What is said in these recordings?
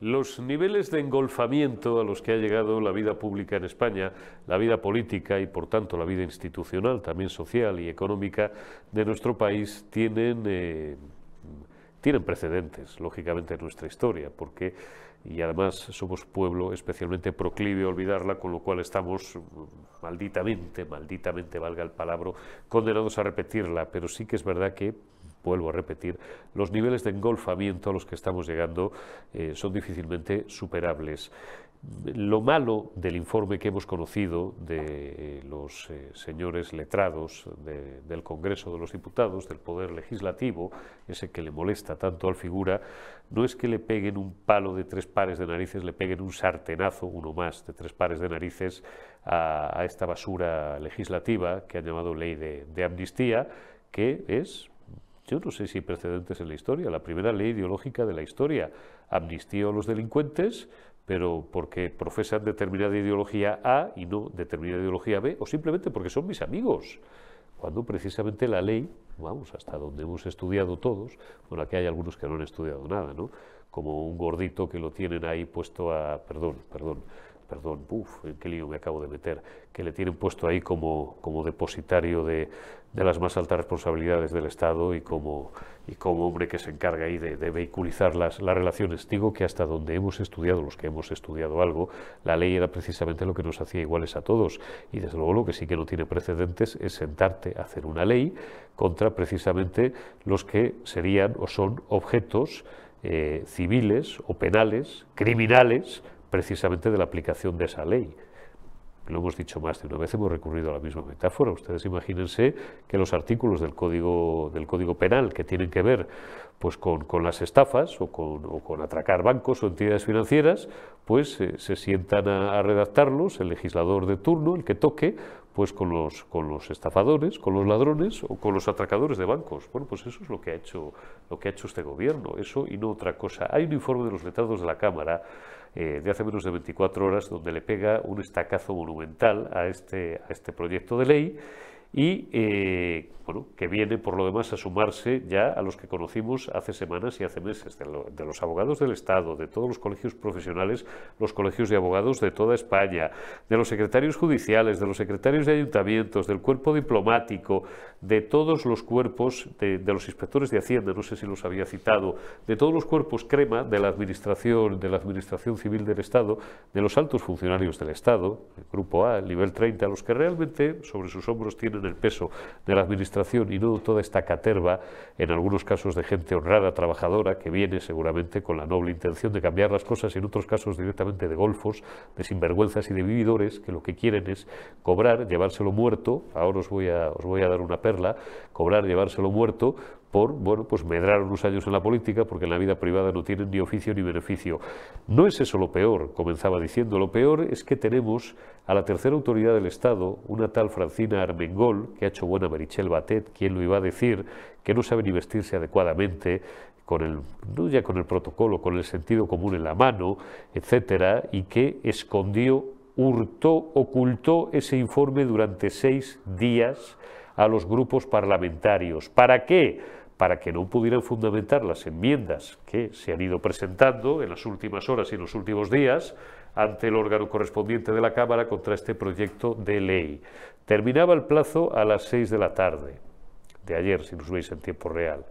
Los niveles de engolfamiento a los que ha llegado la vida pública en España, la vida política y por tanto la vida institucional, también social y económica de nuestro país, tienen, eh, tienen precedentes, lógicamente, en nuestra historia, porque y además somos pueblo especialmente proclive a olvidarla, con lo cual estamos malditamente, malditamente valga el palabra, condenados a repetirla, pero sí que es verdad que vuelvo a repetir, los niveles de engolfamiento a los que estamos llegando eh, son difícilmente superables. Lo malo del informe que hemos conocido de los eh, señores letrados del Congreso de los Diputados, del Poder Legislativo, ese que le molesta tanto al figura, no es que le peguen un palo de tres pares de narices, le peguen un sartenazo, uno más, de tres pares de narices a, esta basura legislativa que han llamado ley de amnistía, que es yo no sé si precedentes en la historia, la primera ley ideológica de la historia, amnistía a los delincuentes, pero porque profesan determinada ideología A y no determinada ideología B, o simplemente porque son mis amigos, cuando precisamente la ley, vamos, hasta donde hemos estudiado todos, bueno, aquí hay algunos que no han estudiado nada, ¿no? Como un gordito que lo tienen ahí puesto a, perdón, perdón, perdón, uff, en qué lío me acabo de meter, que le tienen puesto ahí como, como depositario de, de, las más altas responsabilidades del Estado y como, y como hombre que se encarga ahí de, de, vehiculizar las, las relaciones. Digo que hasta donde hemos estudiado, los que hemos estudiado algo, la ley era precisamente lo que nos hacía iguales a todos. Y desde luego lo que sí que no tiene precedentes es sentarte a hacer una ley contra precisamente los que serían o son objetos eh, civiles o penales, criminales, precisamente de la aplicación de esa ley. Lo hemos dicho más de una vez, hemos recurrido a la misma metáfora. Ustedes imagínense que los artículos del Código, del código Penal que tienen que ver pues, con, con las estafas o con, o con, atracar bancos o entidades financieras, pues eh, se sientan a, a, redactarlos el legislador de turno, el que toque, pues con los, con los estafadores, con los ladrones o con los atracadores de bancos. Bueno, pues eso es lo que ha hecho, lo que ha hecho este gobierno, eso y no otra cosa. Hay un informe de los letrados de la Cámara eh, de hace menos de 24 horas, donde le pega un estacazo monumental a este, a este proyecto de ley y eh, bueno, que viene por lo demás a sumarse ya a los que conocimos hace semanas y hace meses, de, lo, de, los abogados del Estado, de todos los colegios profesionales, los colegios de abogados de toda España, de los secretarios judiciales, de los secretarios de ayuntamientos, del cuerpo diplomático, de todos los cuerpos, de, de los inspectores de Hacienda, no sé si los había citado, de todos los cuerpos crema de la administración, de la administración civil del Estado, de los altos funcionarios del Estado, el grupo A, el nivel 30, los que realmente sobre sus hombros tienen el peso de la administración y no toda esta caterva, en algunos casos de gente honrada, trabajadora, que viene seguramente con la noble intención de cambiar las cosas en otros casos directamente de golfos, de sinvergüenzas y de vividores que lo que quieren es cobrar, llevárselo muerto, ahora os voy a, os voy a dar una perla, cobrar, llevárselo muerto, por bueno, pues medrar unos años en la política porque en la vida privada no tienen ni oficio ni beneficio. No es eso lo peor, comenzaba diciendo, lo peor es que tenemos a la tercera autoridad del Estado, una tal Francina Armengol, que ha hecho buena Merichel Batet, quien lo iba a decir, que no sabe ni vestirse adecuadamente, con el, no ya con el protocolo, con el sentido común en la mano, etcétera, y que escondió, hurtó, ocultó ese informe durante seis días a los grupos parlamentarios. ¿Para qué? Para que no pudieran fundamentar las enmiendas que se han ido presentando en las últimas horas y en los últimos días ante el órgano correspondiente de la Cámara contra este proyecto de ley. Terminaba el plazo a las seis de la tarde, de ayer, si nos veis en tiempo real.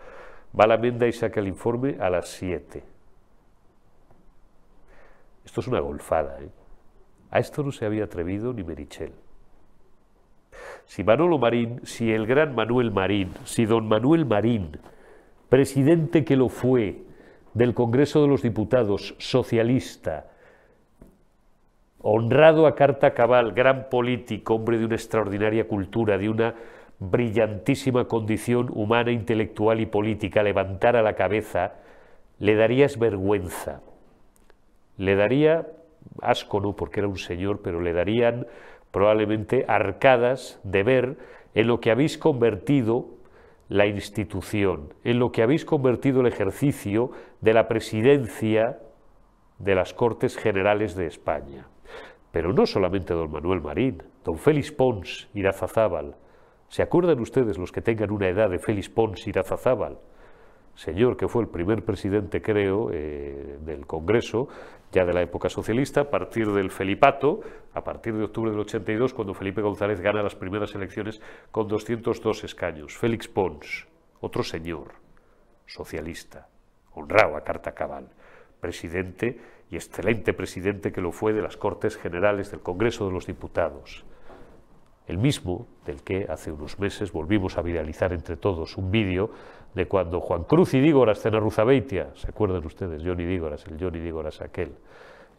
Va la enmienda y saca el informe a las siete. Esto es una golfada. ¿eh? A esto no se había atrevido ni Merichel si Manolo Marín, si el gran Manuel Marín, si don Manuel Marín, presidente que lo fue del Congreso de los Diputados, socialista, honrado a carta cabal, gran político, hombre de una extraordinaria cultura, de una brillantísima condición humana, intelectual y política, levantara la cabeza, le darías vergüenza. Le daría asco, no porque era un señor, pero le darían probablemente arcadas de ver en lo que habéis convertido la institución, en lo que habéis convertido el ejercicio de la presidencia de las Cortes Generales de España. Pero no solamente don Manuel Marín, don Félix Pons Irazazábal. ¿Se acuerdan ustedes los que tengan una edad de Félix Pons Irazazábal? Señor que fue el primer presidente, creo, eh, del Congreso, ya de la época socialista, a partir del Felipato, a partir de octubre del 82, cuando Felipe González gana las primeras elecciones con 202 escaños. Félix Pons, otro señor, socialista, honrado a carta cabal, presidente y excelente presidente que lo fue de las Cortes Generales del Congreso de los Diputados el mismo del que hace unos meses volvimos a viralizar entre todos un vídeo de cuando Juan Cruz y Dígoras Ruzabeitia, ¿se acuerdan ustedes? Johnny Dígoras, el Johnny Dígoras aquel,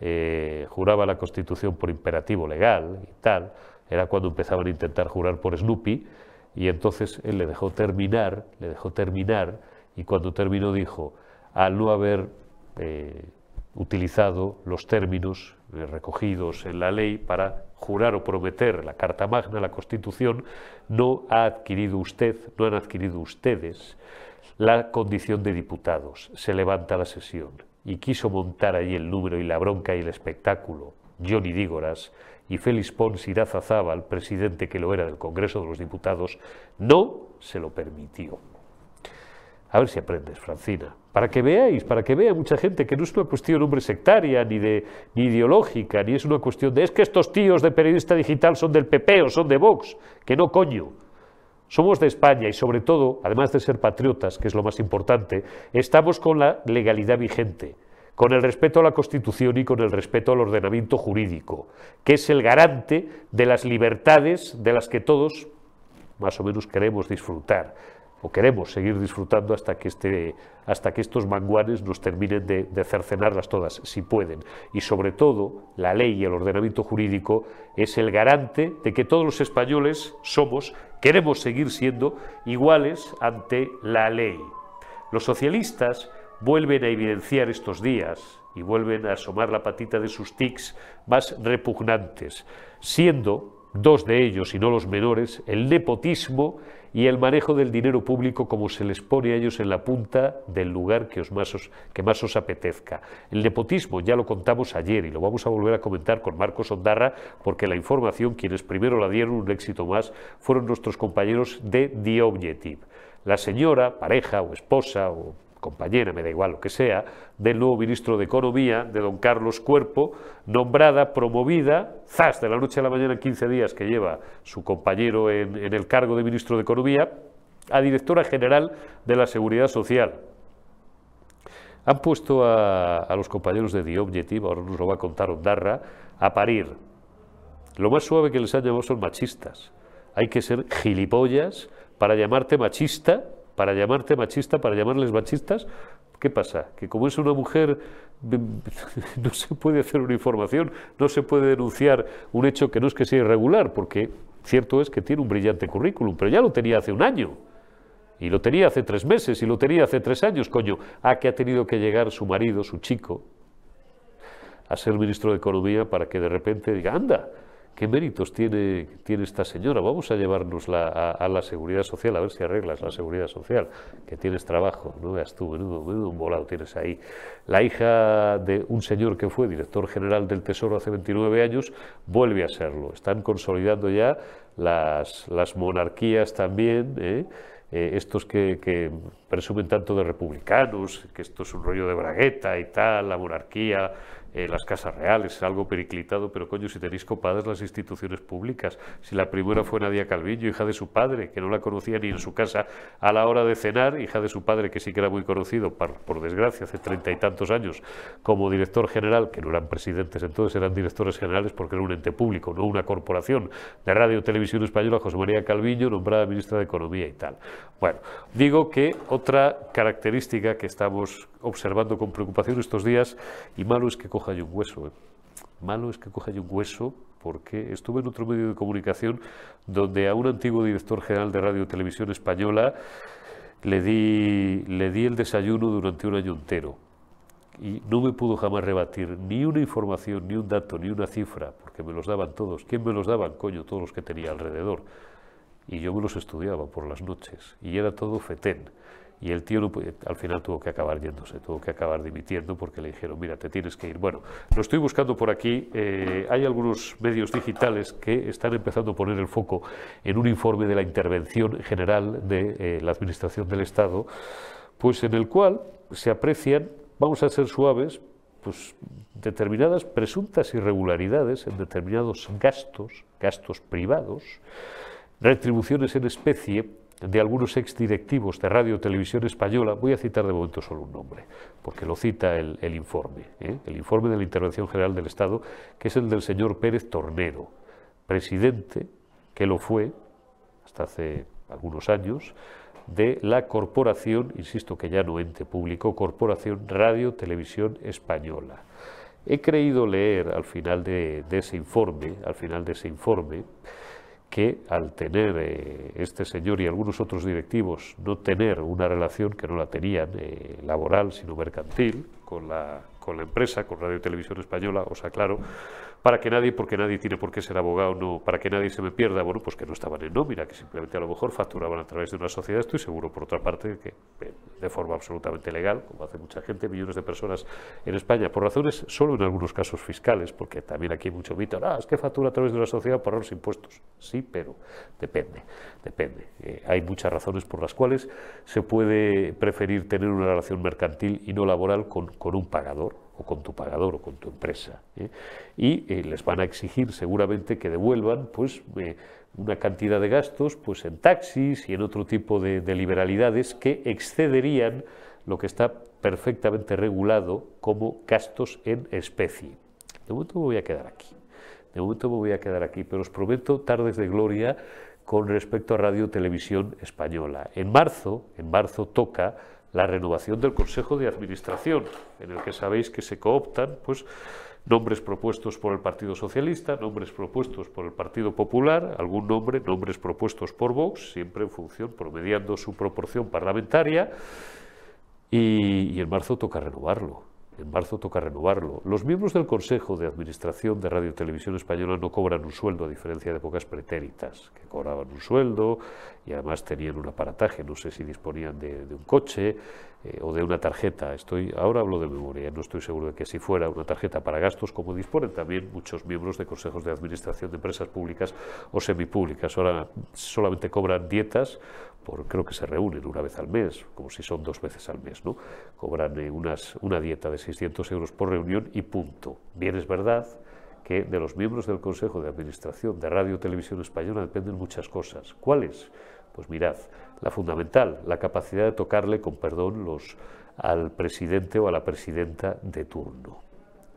eh, juraba la Constitución por imperativo legal y tal, era cuando empezaban a intentar jurar por Snoopy, y entonces él le dejó terminar, le dejó terminar, y cuando terminó dijo, al no haber eh, utilizado los términos eh, recogidos en la ley para jurar o prometer la Carta Magna, la Constitución, no ha adquirido usted, no han adquirido ustedes la condición de diputados. Se levanta la sesión y quiso montar ahí el número y la bronca y el espectáculo Johnny Dígoras y Félix Pons Irazazábal, presidente que lo era del Congreso de los Diputados, no se lo permitió. A ver si aprendes, Francina. Para que veáis, para que vea mucha gente que no es una cuestión, hombre, sectaria, ni, de, ni ideológica, ni es una cuestión de es que estos tíos de periodista digital son del PP o son de Vox. Que no, coño. Somos de España y sobre todo, además de ser patriotas, que es lo más importante, estamos con la legalidad vigente, con el respeto a la Constitución y con el respeto al ordenamiento jurídico, que es el garante de las libertades de las que todos más o menos queremos disfrutar o queremos seguir disfrutando hasta que, este, hasta que estos manguanes nos terminen de, de, cercenarlas todas, si pueden. Y sobre todo, la ley y el ordenamiento jurídico es el garante de que todos los españoles somos, queremos seguir siendo iguales ante la ley. Los socialistas vuelven a evidenciar estos días y vuelven a asomar la patita de sus tics más repugnantes, siendo dos de ellos, y no los menores, el nepotismo y el manejo del dinero público como se les pone a ellos en la punta del lugar que, más, os, más os apetezca. El nepotismo ya lo contamos ayer y lo vamos a volver a comentar con Marcos Ondarra porque la información, quienes primero la dieron un éxito más, fueron nuestros compañeros de The Objective. La señora, pareja o esposa o compañera, me da igual lo que sea, del nuevo ministro de Economía, de don Carlos Cuerpo, nombrada, promovida, zas, de la noche a la mañana en 15 días que lleva su compañero en, el cargo de ministro de Economía, a directora general de la Seguridad Social. Han puesto a, a, los compañeros de The Objective, ahora nos lo va a contar Ondarra, a parir. Lo más suave que les han llamado son machistas. Hay que ser gilipollas para llamarte machista para llamarte machista, para llamarles machistas, ¿qué pasa? Que como es una mujer no se puede hacer una información, no se puede denunciar un hecho que no es que sea irregular, porque cierto es que tiene un brillante currículum, pero ya lo tenía hace un año. Y lo tenía hace tres meses, y lo tenía hace tres años, coño. ¿A que ha tenido que llegar su marido, su chico, a ser ministro de Economía para que de repente diga, anda, ¿Qué méritos tiene, tiene esta señora? Vamos a llevárnosla a, a, la seguridad social, a ver si arreglas la seguridad social, que tienes trabajo, no veas tú, menudo, menudo un volado tienes ahí. La hija de un señor que fue director general del Tesoro hace 29 años vuelve a serlo. Están consolidando ya las, las monarquías también, ¿eh? Eh, estos que, que, presumen tanto de republicanos, que esto es un rollo de bragueta y tal, la monarquía, eh, las casas reales, algo periclitado, pero coño, si tenéis copadas las instituciones públicas, si la primera fue Nadia Calviño, hija de su padre, que no la conocía ni en su casa a la hora de cenar, hija de su padre, que sí que era muy conocido, por, por desgracia, hace treinta y tantos años, como director general, que no eran presidentes entonces, eran directores generales porque era un ente público, no una corporación de radio televisión española, José María Calviño, nombrada ministra de Economía y tal. Bueno, digo que otra característica que estamos observando con preocupación estos días, y malo es que coja yo un hueso, ¿eh? malo es que coja yo un hueso, porque estuve en otro medio de comunicación donde a un antiguo director general de radio y televisión española le di, le di el desayuno durante un año entero. Y no me pudo jamás rebatir ni una información, ni un dato, ni una cifra, porque me los daban todos. ¿Quién me los daban? Coño, todos los que tenía alrededor y yo me los estudiaba por las noches y era todo fetén. Y el tío al final tuvo que acabar yéndose, tuvo que acabar dimitiendo porque le dijeron, mira, te tienes que ir. Bueno, lo estoy buscando por aquí. Eh, hay algunos medios digitales que están empezando a poner el foco en un informe de la intervención general de eh, la Administración del Estado pues en el cual se aprecian, vamos a ser suaves, pues determinadas presuntas irregularidades en determinados gastos, gastos privados, retribuciones en especie de algunos exdirectivos de Radio Televisión Española, voy a citar de momento solo un nombre, porque lo cita el, informe, ¿eh? el informe de la Intervención General del Estado, que es el del señor Pérez Tornero, presidente, que lo fue hasta hace algunos años, de la corporación, insisto que ya no ente público, Corporación Radio Televisión Española. He creído leer al final de, ese informe, al final de ese informe, que al tener eh, este señor y algunos otros directivos no tener una relación que no la tenían eh, laboral sino mercantil con la, con la empresa, con Radio Televisión Española, os aclaro, para que nadie, porque nadie tiene por qué ser abogado, no, para que nadie se me pierda, bueno, pues que no estaban en nómina, que simplemente a lo mejor facturaban a través de una sociedad, estoy seguro, por otra parte, que eh, de forma absolutamente legal, como hace mucha gente, millones de personas en España, por razones solo en algunos casos fiscales, porque también aquí hay mucho mito, ah, es que factura a través de una sociedad por los impuestos. Sí, pero depende, depende. Eh, hay muchas razones por las cuales se puede preferir tener una relación mercantil y no laboral con, con un pagador o con tu pagador o con tu empresa. ¿eh? Y eh, les van a exigir seguramente que devuelvan pues, eh, una cantidad de gastos pues, en taxis y en otro tipo de, liberalidades que excederían lo que está perfectamente regulado como gastos en especie. De momento me voy a quedar aquí. De momento me voy a quedar aquí, pero os prometo tardes de gloria con respecto a Radio Televisión Española. En marzo, en marzo toca la renovación del Consejo de Administración, en el que sabéis que se cooptan pues, nombres propuestos por el Partido Socialista, nombres propuestos por el Partido Popular, algún nombre, nombres propuestos por Vox, siempre en función, promediando su proporción parlamentaria, y, y en marzo toca renovarlo. En marzo toca renovarlo. Los miembros del Consejo de Administración de Radio y Televisión Española no cobran un sueldo, a diferencia de pocas pretéritas, que cobraban un sueldo y además tenían un aparataje, no sé si disponían de, un coche eh, o de una tarjeta. Estoy, ahora hablo de memoria, no estoy seguro de que si fuera una tarjeta para gastos, como disponen también muchos miembros de consejos de administración de empresas públicas o semipúblicas. Ahora solamente cobran dietas creo que se reúnen una vez al mes, como si son dos veces al mes, ¿no? Cobran eh, unas, una dieta de 600 euros por reunión y punto. Bien es verdad que de los miembros del Consejo de Administración de Radio Televisión Española dependen muchas cosas. ¿Cuáles? Pues mirad, la fundamental, la capacidad de tocarle, con perdón, los, al presidente o a la presidenta de turno,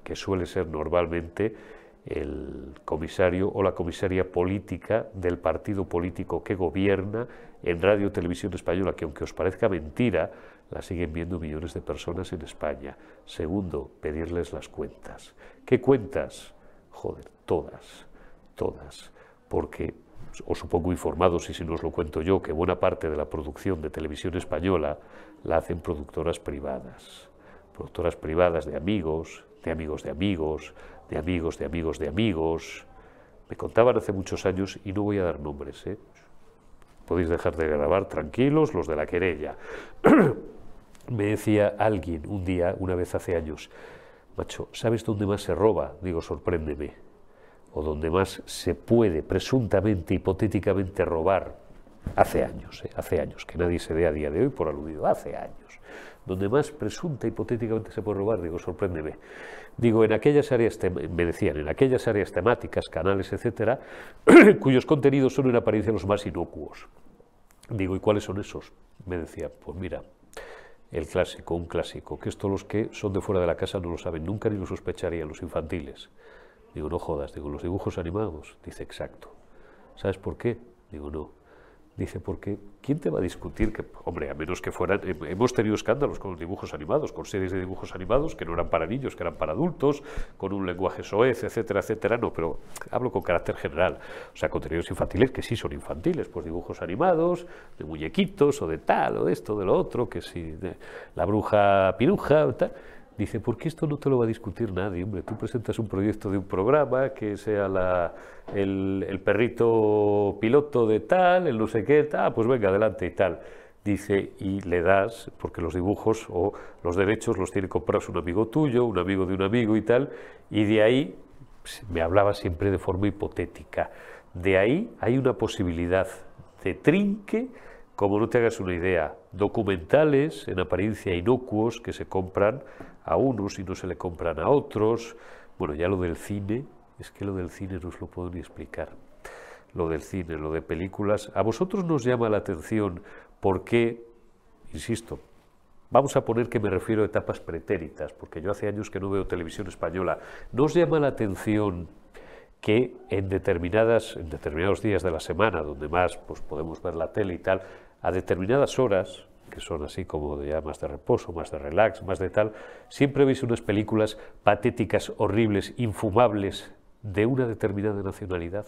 que suele ser normalmente el comisario o la comisaria política del partido político que gobierna en Radio Televisión Española, que aunque os parezca mentira, la siguen viendo millones de personas en España. Segundo, pedirles las cuentas. ¿Qué cuentas? Joder, todas, todas, porque os supongo informados, y si no os lo cuento yo, que buena parte de la producción de televisión española la hacen productoras privadas. Productoras privadas de amigos, de amigos de amigos, de amigos, de amigos, de amigos. Me contaban hace muchos años, y no voy a dar nombres, ¿eh? Podéis dejar de grabar tranquilos los de la querella. Me decía alguien un día, una vez hace años, macho, ¿sabes dónde más se roba? Digo, sorpréndeme. O donde más se puede, presuntamente, hipotéticamente, robar. Hace años, ¿eh? hace años, que nadie se dé a día de hoy por aludido, hace años donde más presunta hipotéticamente se puede robar, digo, sorpréndeme. Digo, en aquellas áreas, me decían, en aquellas áreas temáticas, canales, etcétera, cuyos contenidos son en apariencia los más inocuos. Digo, ¿y cuáles son esos? Me decía, pues mira, el clásico, un clásico, que esto los que son de fuera de la casa no lo saben nunca ni lo sospecharían, los infantiles. Digo, no jodas, digo, los dibujos animados. Dice, exacto. ¿Sabes por qué? Digo, no. Dice, porque ¿quién te va a discutir que, hombre, a menos que fueran, hemos tenido escándalos con dibujos animados, con series de dibujos animados que no eran para niños, que eran para adultos, con un lenguaje soez, etcétera, etcétera, no, pero hablo con carácter general, o sea, contenidos infantiles que sí son infantiles, pues dibujos animados, de muñequitos, o de tal, o de esto, de lo otro, que sí, de la bruja piruja, tal, Dice, ¿por qué esto no te lo va a discutir nadie? Hombre, tú presentas un proyecto de un programa que sea la, el, perrito piloto de tal, el no sé qué, tal, pues venga, adelante y tal. Dice, y le das, porque los dibujos o los derechos los tiene comprados un amigo tuyo, un amigo de un amigo y tal, y de ahí, me hablaba siempre de forma hipotética, de ahí hay una posibilidad de trinque, como no te hagas una idea, documentales en apariencia inocuos que se compran a unos y no se le compran a otros. Bueno, ya lo del cine, es que lo del cine no os lo puedo ni explicar. Lo del cine, lo de películas. ¿A vosotros nos llama la atención por qué, insisto, vamos a poner que me refiero a etapas pretéritas, porque yo hace años que no veo televisión española, ¿nos llama la atención que en, determinadas, en determinados días de la semana, donde más pues, podemos ver la tele y tal, a determinadas horas, que son así como ya más de reposo, más de relax, más de tal, siempre veis unas películas patéticas, horribles, infumables, de una determinada nacionalidad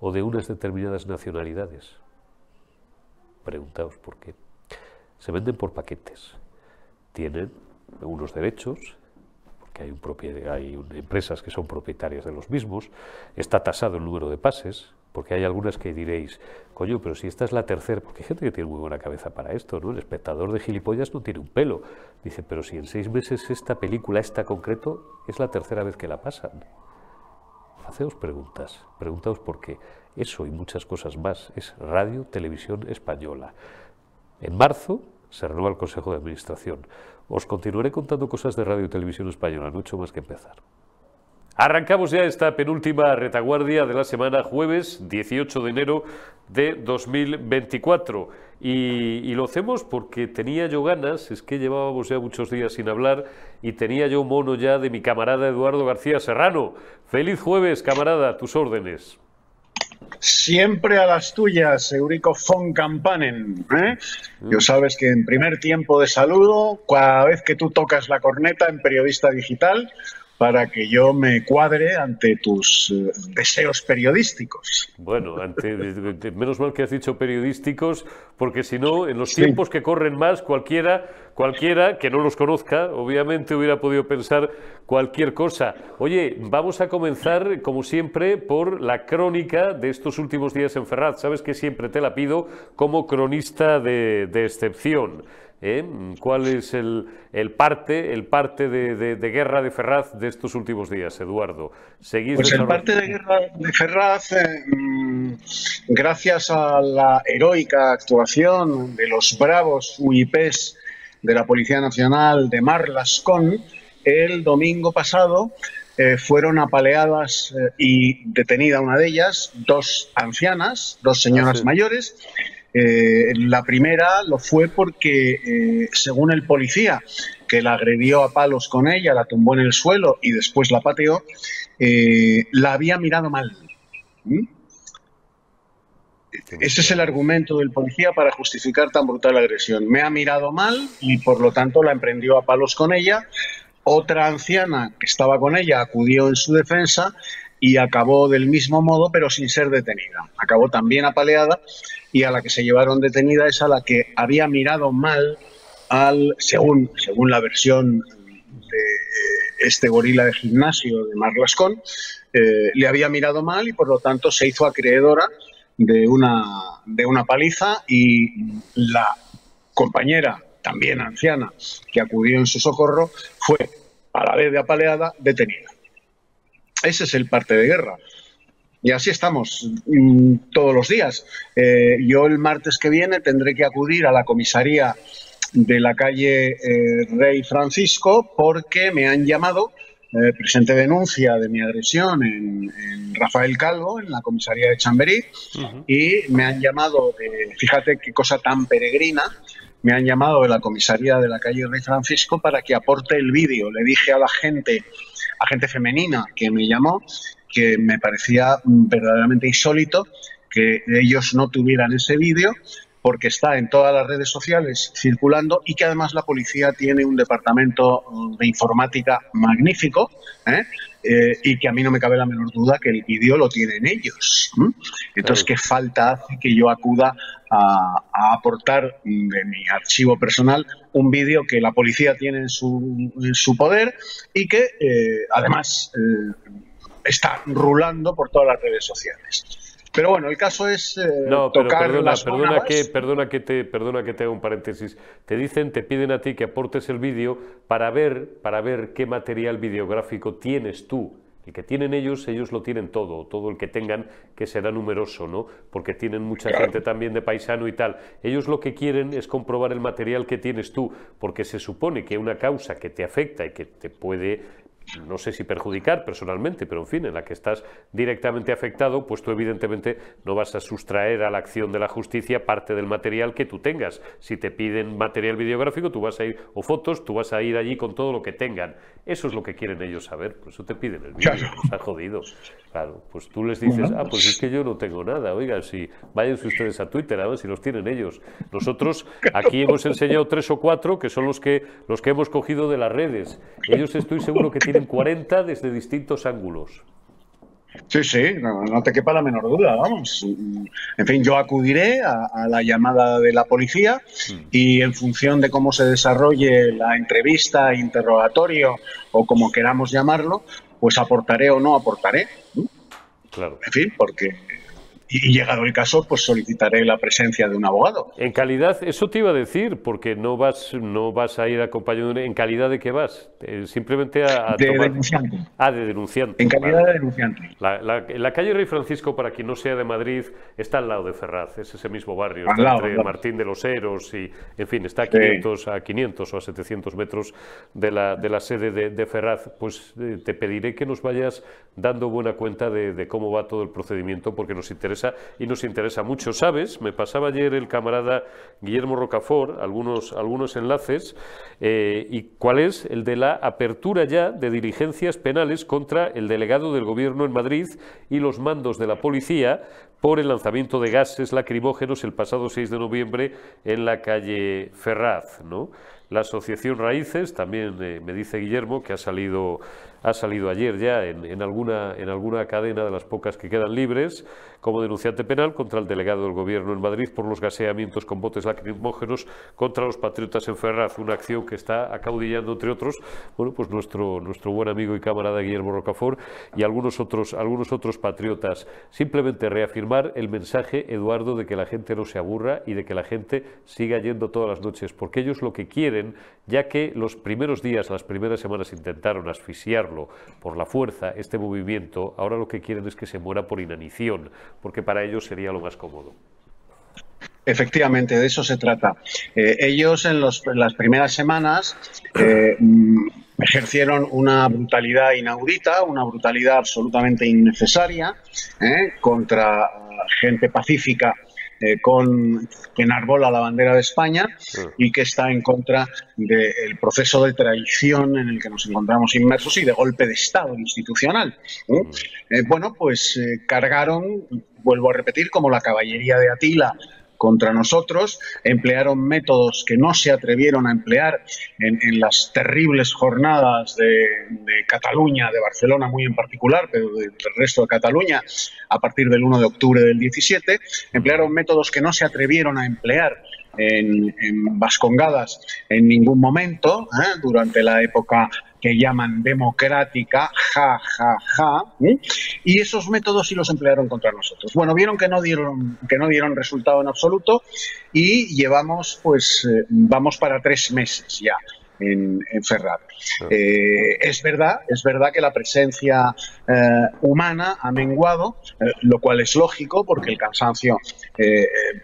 o de unas determinadas nacionalidades. Preguntaos por qué. Se venden por paquetes. Tienen unos derechos, porque hay, empresas que son propietarias de los mismos, está tasado el número de pases, porque hay algunas que diréis, coño, pero si esta es la tercera, porque hay gente que tiene muy buena cabeza para esto, ¿no? El espectador de gilipollas no tiene un pelo. Dice, pero si en seis meses esta película, esta concreto, es la tercera vez que la pasan. Haceos preguntas, preguntaos por qué. Eso y muchas cosas más es Radio Televisión Española. En marzo se renueva el Consejo de Administración. Os continuaré contando cosas de Radio Televisión Española, no he hecho más que empezar. Arrancamos ya esta penúltima retaguardia de la semana, jueves 18 de enero de 2024. Y, lo hacemos porque tenía yo ganas, es que llevábamos ya muchos días sin hablar y tenía yo mono ya de mi camarada Eduardo García Serrano. Feliz jueves, camarada, tus órdenes. Siempre a las tuyas, Eurico von Campanen. ¿eh? Yo sabes que en primer tiempo de saludo, cada vez que tú tocas la corneta en Periodista Digital, para que yo me cuadre ante tus eh, deseos periodísticos. Bueno, ante, menos mal que has dicho periodísticos, porque si no, en los tiempos que corren más, cualquiera, cualquiera que no los conozca, obviamente hubiera podido pensar cualquier cosa. Oye, vamos a comenzar, como siempre, por la crónica de estos últimos días en Ferraz. Sabes que siempre te la pido como cronista de excepción. ¿Eh? ¿Cuál es el, parte, el parte de, guerra de Ferraz de estos últimos días, Eduardo? pues el parte de guerra de Ferraz, eh, mm, gracias a la heroica actuación de los bravos UIPs de la Policía Nacional de Marlascón, el domingo pasado eh, fueron apaleadas y detenida una de ellas, dos ancianas, dos señoras ah, mayores, eh, la primera lo fue porque, eh, según el policía, que la agredió a palos con ella, la tumbó en el suelo y después la pateó, eh, la había mirado mal. ¿Mm? Ese es el argumento del policía para justificar tan brutal agresión. Me ha mirado mal y por lo tanto la emprendió a palos con ella. Otra anciana que estaba con ella acudió en su defensa y acabó del mismo modo, pero sin ser detenida. Acabó también apaleada y a la que se llevaron detenida es a la que había mirado mal al, según, según la versión de eh, este gorila de gimnasio de Marlascón, eh, le había mirado mal y por lo tanto se hizo acreedora de una, de una paliza y la compañera, también anciana, que acudió en su socorro, fue a la vez de apaleada detenida. Ese es el parte de guerra. Y así estamos mm, todos los días. Eh, yo el martes que viene tendré que acudir a la comisaría de la calle eh, Rey Francisco porque me han llamado, eh, presente denuncia de mi agresión en, Rafael Calvo, en la comisaría de Chamberí, y me han llamado, fíjate qué cosa tan peregrina, me han llamado de la comisaría de la calle Rey Francisco para que aporte el vídeo. Le dije a la gente a gente femenina que me llamó, que me parecía verdaderamente insólito que ellos no tuvieran ese vídeo porque está en todas las redes sociales circulando y que además la policía tiene un departamento de informática magnífico ¿eh? Eh, y que a mí no me cabe la menor duda que el vídeo lo tienen ellos. Entonces, ¿qué falta hace que yo acuda a, aportar de mi archivo personal un vídeo que la policía tiene en su, en su poder y que eh, además está rulando por todas las redes sociales? Pero bueno, el caso es eh, no, tocar perdona, perdona que, perdona que te, perdona que te haga un paréntesis. Te dicen, te piden a ti que aportes el vídeo para ver, para ver qué material videográfico tienes tú El que tienen ellos, ellos lo tienen todo, todo el que tengan, que será numeroso, ¿no? Porque tienen mucha gente también de paisano y tal. Ellos lo que quieren es comprobar el material que tienes tú, porque se supone que una causa que te afecta y que te puede no sé si perjudicar personalmente, pero en fin, en la que estás directamente afectado, pues tú evidentemente no vas a sustraer a la acción de la justicia parte del material que tú tengas. Si te piden material videográfico, tú vas a ir, o fotos, tú vas a ir allí con todo lo que tengan. Eso es lo que quieren ellos saber, por eso te piden el vídeo, nos ha jodido. Claro, pues tú les dices, ah, pues es que yo no tengo nada, oigan, si váyanse ustedes a Twitter, a ver si los tienen ellos. Nosotros aquí hemos enseñado tres o cuatro que son los que, los que hemos cogido de las redes. Ellos estoy seguro que tienen en 40 desde distintos ángulos. Sí, sí, no, te quepa la menor duda, vamos. En fin, yo acudiré a, la llamada de la policía y en función de cómo se desarrolle la entrevista, interrogatorio o como queramos llamarlo, pues aportaré o no aportaré. Claro. En fin, porque y llegado el caso, pues solicitaré la presencia de un abogado. En calidad, eso te iba a decir, porque no vas, no vas a ir acompañado. ¿En calidad de qué vas? Eh, simplemente a, de denunciante. Ah, de denunciante. En calidad de denunciante. La, la, calle Rey Francisco, para quien no sea de Madrid, está al lado de Ferraz, es ese mismo barrio, está entre Martín de los Heros y, en fin, está a 500, a 500 o a 700 metros de la, de la sede de, Ferraz. Pues eh, te pediré que nos vayas dando buena cuenta de, de cómo va todo el procedimiento, porque nos interesa y nos interesa mucho. ¿Sabes? Me pasaba ayer el camarada Guillermo Rocafort algunos, algunos enlaces eh, y cuál es el de la apertura ya de diligencias penales contra el delegado del Gobierno en Madrid y los mandos de la policía por el lanzamiento de gases lacrimógenos el pasado 6 de noviembre en la calle Ferraz. La Asociación Raíces, también eh, me dice Guillermo, que ha salido ha salido ayer ya en, alguna, en alguna cadena de las pocas que quedan libres como denunciante penal contra el delegado del Gobierno en Madrid por los gaseamientos con botes lacrimógenos contra los patriotas en Ferraz, una acción que está acaudillando, entre otros, bueno, pues nuestro, nuestro buen amigo y camarada Guillermo Rocafort y algunos otros, algunos otros patriotas. Simplemente reafirmar el mensaje, Eduardo, de que la gente no se aburra y de que la gente siga yendo todas las noches, porque ellos lo que quieren, ya que los primeros días, las primeras semanas intentaron asfixiarlo, por la fuerza, este movimiento, ahora lo que quieren es que se muera por inanición, porque para ellos sería lo más cómodo. Efectivamente, de eso se trata. Eh, ellos en, las primeras semanas eh, mm, ejercieron una brutalidad inaudita, una brutalidad absolutamente innecesaria eh, contra gente pacífica eh, con, que enarbola la bandera de España y que está en contra del proceso de traición en el que nos encontramos inmersos y de golpe de Estado institucional. Eh, bueno, pues eh, cargaron, vuelvo a repetir, como la caballería de Atila contra nosotros, emplearon métodos que no se atrevieron a emplear en, las terribles jornadas de, Cataluña, de Barcelona muy en particular, pero del resto de Cataluña, a partir del 1 de octubre del 17, emplearon métodos que no se atrevieron a emplear en, Vascongadas en ningún momento, ¿eh? durante la época que llaman democrática, ja, ja, ja, y esos métodos sí los emplearon contra nosotros. Bueno, vieron que no dieron, que no dieron resultado en absoluto y llevamos, pues, eh, vamos para tres meses ya. En, en Ferrar. Eh, es verdad, es verdad que la presencia eh, humana ha menguado, lo cual es lógico porque el cansancio,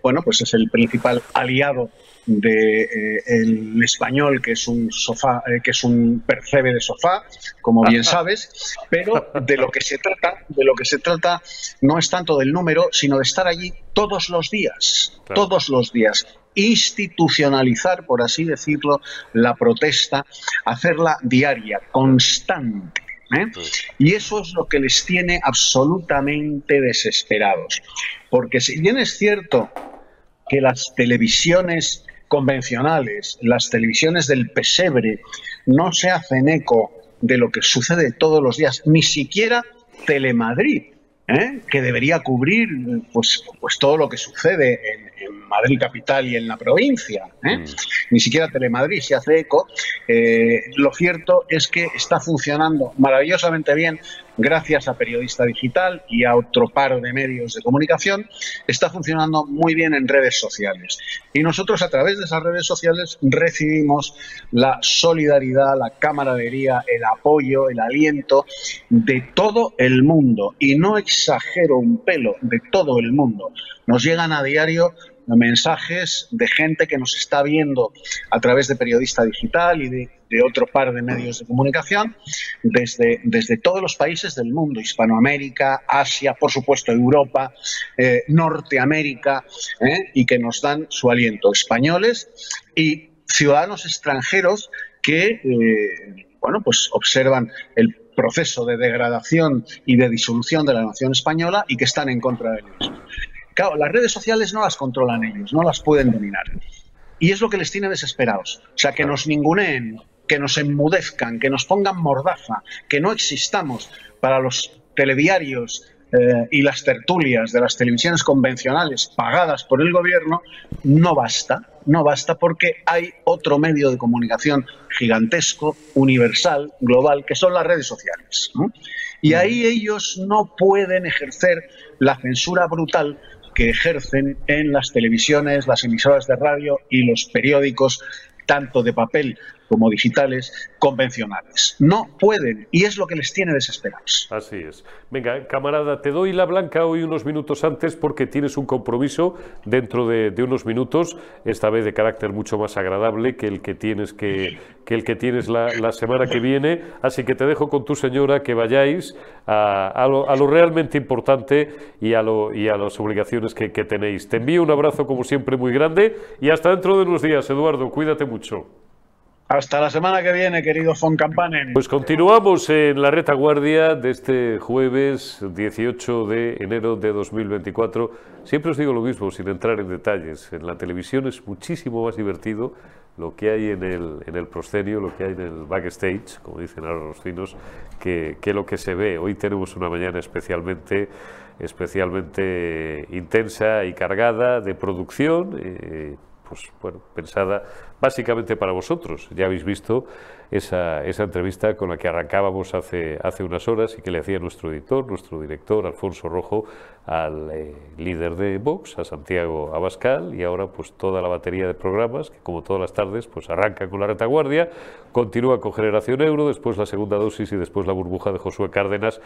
bueno, pues es el principal aliado de eh, el español que es un sofá eh, que es un percebe de sofá como bien sabes pero de lo que se trata de lo que se trata no es tanto del número sino de estar allí todos los días todos los días institucionalizar por así decirlo la protesta hacerla diaria constante ¿eh? Y eso es lo que les tiene absolutamente desesperados. Porque si bien es cierto que las televisiones convencionales, las televisiones del pesebre, no se hacen eco de lo que sucede todos los días, ni siquiera Telemadrid, ¿eh? que debería cubrir pues, pues todo lo que sucede en, Madrid capital y en la provincia. ¿eh? Mm. Ni siquiera Telemadrid se hace eco. Eh, lo cierto es que está funcionando maravillosamente bien gracias a Periodista Digital y a otro par de medios de comunicación, está funcionando muy bien en redes sociales. Y nosotros a través de esas redes sociales recibimos la solidaridad, la camaradería, el apoyo, el aliento de todo el mundo. Y no exagero un pelo, de todo el mundo. Nos llegan a diario mensajes de gente que nos está viendo a través de Periodista Digital y de, otro par de medios de comunicación desde, desde todos los países del mundo, Hispanoamérica, Asia, por supuesto Europa, eh, Norteamérica, eh, y que nos dan su aliento, españoles y ciudadanos extranjeros que, eh, bueno, pues observan el proceso de degradación y de disolución de la nación española y que están en contra de ellos. Claro, las redes sociales no las controlan ellos, no las pueden dominar. Y es lo que les tiene desesperados. O sea, que nos ninguneen, que nos enmudezcan, que nos pongan mordaza, que no existamos para los telediarios eh, y las tertulias de las televisiones convencionales pagadas por el gobierno, no basta. No basta porque hay otro medio de comunicación gigantesco, universal, global, que son las redes sociales. Y ahí ellos no pueden ejercer la censura brutal que ejercen en las televisiones, las emisoras de radio y los periódicos, tanto de papel como digitales convencionales. No pueden y es lo que les tiene desesperados. Así es. Venga, camarada, te doy la blanca hoy unos minutos antes porque tienes un compromiso dentro de, unos minutos, esta vez de carácter mucho más agradable que el que tienes, que, que el que tienes la, semana que viene. Así que te dejo con tu señora que vayáis a, lo, realmente importante y a, lo, y a las obligaciones que, que tenéis. Te envío un abrazo como siempre muy grande y hasta dentro de unos días, Eduardo. Cuídate mucho. Hasta la semana que viene, querido Fon Campanen. Pues continuamos en la retaguardia de este jueves 18 de enero de 2024. Siempre os digo lo mismo, sin entrar en detalles. En la televisión es muchísimo más divertido lo que hay en el, en el proscenio, lo que hay en el backstage, como dicen ahora los finos, que, que lo que se ve. Hoy tenemos una mañana especialmente especialmente intensa y cargada de producción, eh, pues bueno, pensada básicamente para vosotros. Ya habéis visto esa, entrevista con la que arrancábamos hace, unas horas y que le hacía nuestro editor, nuestro director, Alfonso Rojo, al eh, líder de Vox, a Santiago Abascal, y ahora pues toda la batería de programas, que como todas las tardes, pues arranca con la retaguardia, continúa con Generación Euro, después la segunda dosis y después la burbuja de Josué Cárdenas,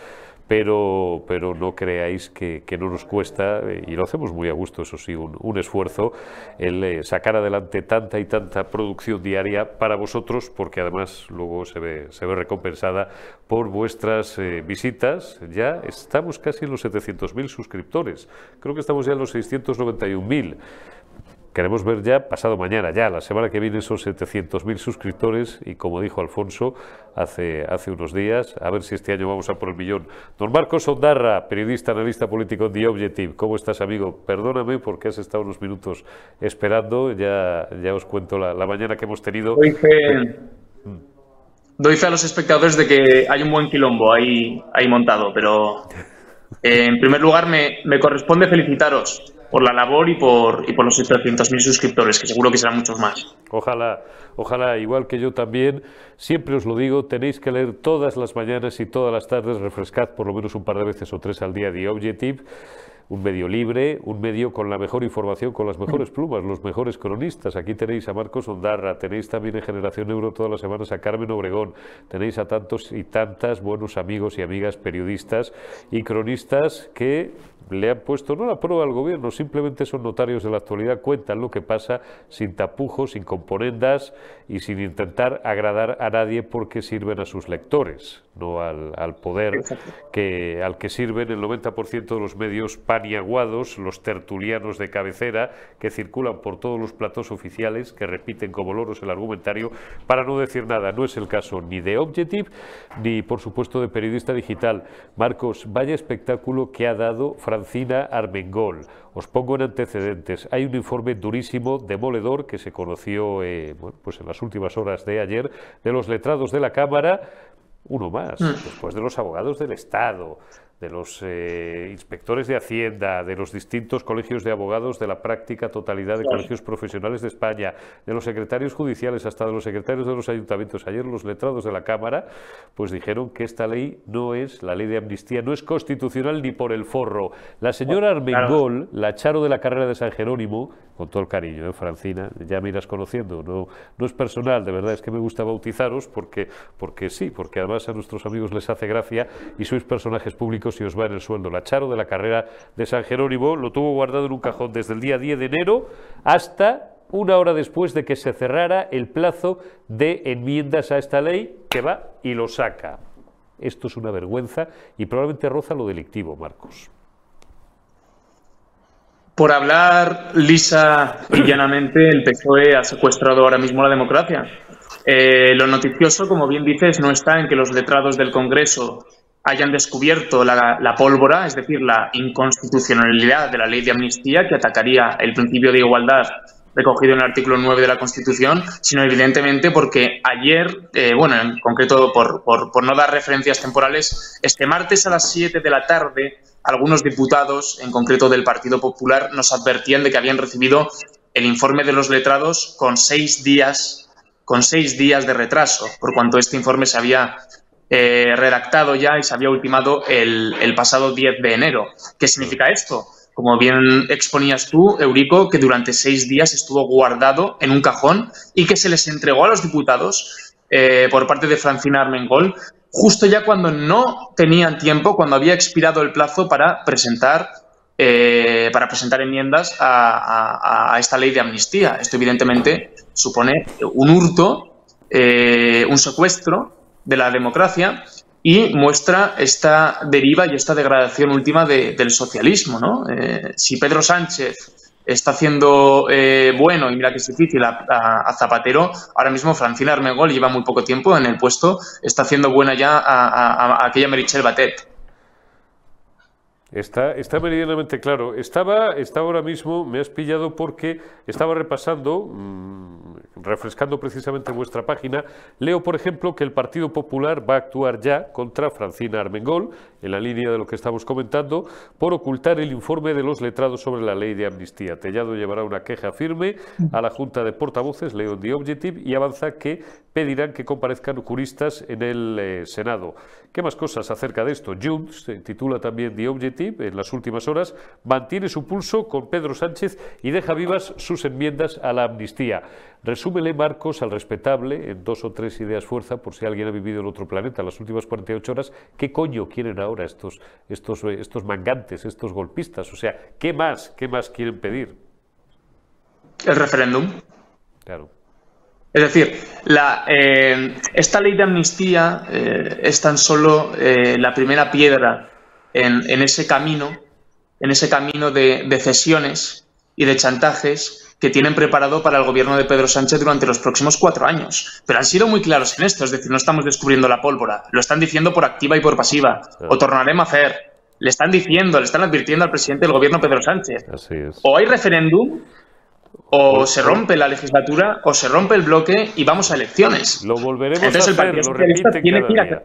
pero, pero no creáis que, no nos cuesta, eh, y lo hacemos muy a gusto, eso sí, un, un esfuerzo, el eh, sacar adelante tanta y tanta producción diaria para vosotros, porque además luego se ve, se ve recompensada por vuestras eh, visitas. Ya estamos casi en los 700.000 suscriptores. Creo que estamos ya en los 691.000. Queremos ver ya, pasado mañana, ya, la semana que viene, esos 700.000 suscriptores y como dijo Alfonso hace, hace unos días, a ver si este año vamos a por el millón. Don Marcos Ondarra, periodista, analista político de The Objective, ¿cómo estás, amigo? Perdóname porque has estado unos minutos esperando, ya, ya os cuento la, mañana que hemos tenido. Doy fe, doy fe a los espectadores de que hay un buen quilombo ahí, ahí montado, pero eh, en primer lugar me, me corresponde felicitaros por la labor y por, y por los 300.000 suscriptores, que seguro que serán muchos más. Ojalá, ojalá, igual que yo también, siempre os lo digo, tenéis que leer todas las mañanas y todas las tardes, refrescad por lo menos un par de veces o tres al día de Objective un medio libre, un medio con la mejor información, con las mejores plumas, los mejores cronistas. Aquí tenéis a Marcos Ondarra, tenéis también en Generación Euro todas las semanas a Carmen Obregón, tenéis a tantos y tantas buenos amigos y amigas periodistas y cronistas que le han puesto no la prueba al gobierno, simplemente son notarios de la actualidad, cuentan lo que pasa sin tapujos, sin componendas y sin intentar agradar a nadie porque sirven a sus lectores, no al, al poder que, al que sirven el 90% de los medios paniaguados, los tertulianos de cabecera que circulan por todos los platos oficiales, que repiten como loros el argumentario, para no decir nada. No es el caso ni de Objective ni, por supuesto, de Periodista Digital. Marcos, vaya espectáculo que ha dado Francina Armengol. Os pongo en antecedentes. Hay un informe durísimo, demoledor, que se conoció eh, pues en las últimas horas de ayer, de los letrados de la Cámara, uno más, mm. después de los abogados del Estado, de los eh, inspectores de Hacienda, de los distintos colegios de abogados de la práctica totalidad de colegios profesionales de España, de los secretarios judiciales, hasta de los secretarios de los ayuntamientos. Ayer los letrados de la Cámara pues dijeron que esta ley no es, la ley de amnistía, no es constitucional ni por el forro. La señora Armengol, la Charo de la carrera de San Jerónimo, con todo el cariño, ¿eh, Francina, ya me irás conociendo, no, no es personal, de verdad, es que me gusta bautizaros porque, porque sí, porque además a nuestros amigos les hace gracia y sois personajes públicos y os va en el sueldo. La Charo de la carrera de San Jerónimo lo tuvo guardado en un cajón desde el día 10 de enero hasta una hora después de que se cerrara el plazo de enmiendas a esta ley, que va y lo saca. Esto es una vergüenza y probablemente roza lo delictivo, Marcos. Por hablar lisa y llanamente, el PSOE ha secuestrado ahora mismo la democracia. Eh, lo noticioso, como bien dices, no está en que los letrados del Congreso hayan descubierto la, la, pólvora, es decir, la inconstitucionalidad de la ley de amnistía que atacaría el principio de igualdad recogido en el artículo 9 de la Constitución, sino evidentemente porque ayer, eh, bueno, en concreto por, por, no dar referencias temporales, este martes a las 7 de la tarde, algunos diputados, en concreto del Partido Popular, nos advertían de que habían recibido el informe de los letrados con seis días, con seis días de retraso, por cuanto este informe se había eh, redactado ya y se había ultimado el, el pasado 10 de enero. ¿Qué significa esto? Como bien exponías tú, Eurico, que durante seis días estuvo guardado en un cajón y que se les entregó a los diputados eh, por parte de Francina Armengol, justo ya cuando no tenían tiempo, cuando había expirado el plazo para presentar, eh, para presentar enmiendas a, esta ley de amnistía. Esto evidentemente supone un hurto, eh, un secuestro de la democracia y muestra esta deriva y esta degradación última del socialismo. ¿no? Eh, si Pedro Sánchez está haciendo eh, bueno, y mira que es difícil, a, Zapatero, ahora mismo Francina Armengol lleva muy poco tiempo en el puesto, está haciendo buena ya a, aquella Merichel Batet. Está, está meridianamente claro. Estaba, estaba ahora mismo, me has pillado porque estaba repasando, mmm, refrescando precisamente vuestra página, leo, por ejemplo, que el Partido Popular va a actuar ya contra Francina Armengol, en la línea de lo que estamos comentando, por ocultar el informe de los letrados sobre la ley de amnistía. Tellado llevará una queja firme a la Junta de Portavoces, leo The Objective, y avanza que pedirán que comparezcan juristas en el eh, Senado. ¿Qué más cosas acerca de esto? Junts, titula también The Objective, en las últimas horas, mantiene su pulso con Pedro Sánchez y deja vivas sus enmiendas a la amnistía. Resúmele, Marcos, al respetable, en dos o tres ideas fuerza, por si alguien ha vivido en otro planeta las últimas 48 horas, ¿qué coño quieren ahora estos, estos, estos mangantes, estos golpistas? O sea, ¿qué más, qué más quieren pedir? El referéndum. Claro. Es decir, la, eh, esta ley de amnistía eh, es tan solo eh, la primera piedra en, en, ese camino, en ese camino de, de cesiones y de chantajes que tienen preparado para el gobierno de Pedro Sánchez durante los próximos cuatro años. Pero han sido muy claros en esto, es decir, no estamos descubriendo la pólvora, lo están diciendo por activa y por pasiva. O tornaremos a hacer. Le están diciendo, le están advirtiendo al presidente del gobierno Pedro Sánchez. O hay referéndum, o se rompe la legislatura, o se rompe el bloque y vamos a elecciones. Lo volveremos a hacer, lo repiten tiene que ir a...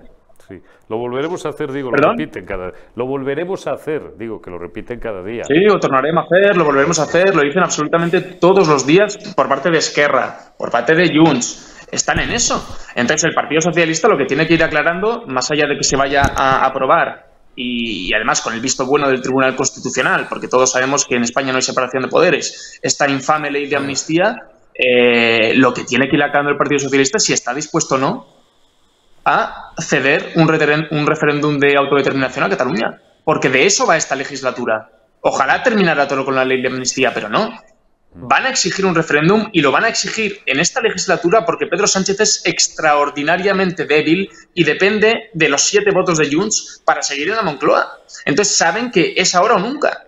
Lo volveremos a hacer, digo, lo repiten cada Lo volveremos a hacer, digo, que lo repiten cada día. Sí, lo tornaremos a hacer, lo volveremos a hacer, lo dicen absolutamente todos los días por parte de Esquerra, por parte de Junts. Están en eso. Entonces, el Partido Socialista lo que tiene que ir aclarando, más allá de que se vaya a aprobar y, además con el visto bueno del Tribunal Constitucional, porque todos sabemos que en España no hay separación de poderes, esta infame ley de amnistía, eh, lo que tiene que ir aclarando el Partido Socialista si está dispuesto o no a ceder un, un referéndum de autodeterminación a Cataluña. Porque de eso va esta legislatura. Ojalá terminara todo con la ley de amnistía, pero no. Van a exigir un referéndum y lo van a exigir en esta legislatura porque Pedro Sánchez es extraordinariamente débil y depende de los siete votos de Junts para seguir en la Moncloa. Entonces saben que es ahora o nunca.